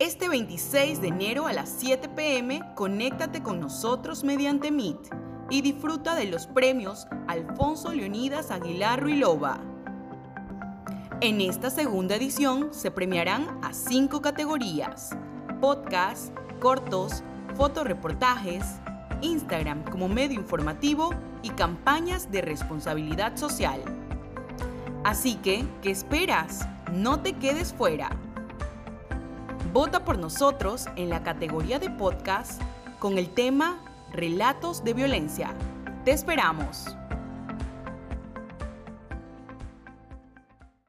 Este 26 de enero a las 7 pm, conéctate con nosotros mediante Meet y disfruta de los premios Alfonso Leonidas Aguilar Ruilova. En esta segunda edición se premiarán a cinco categorías: podcast, cortos, fotoreportajes, Instagram como medio informativo y campañas de responsabilidad social. Así que, ¿qué esperas? No te quedes fuera. Vota por nosotros en la categoría de podcast con el tema Relatos de Violencia. Te esperamos.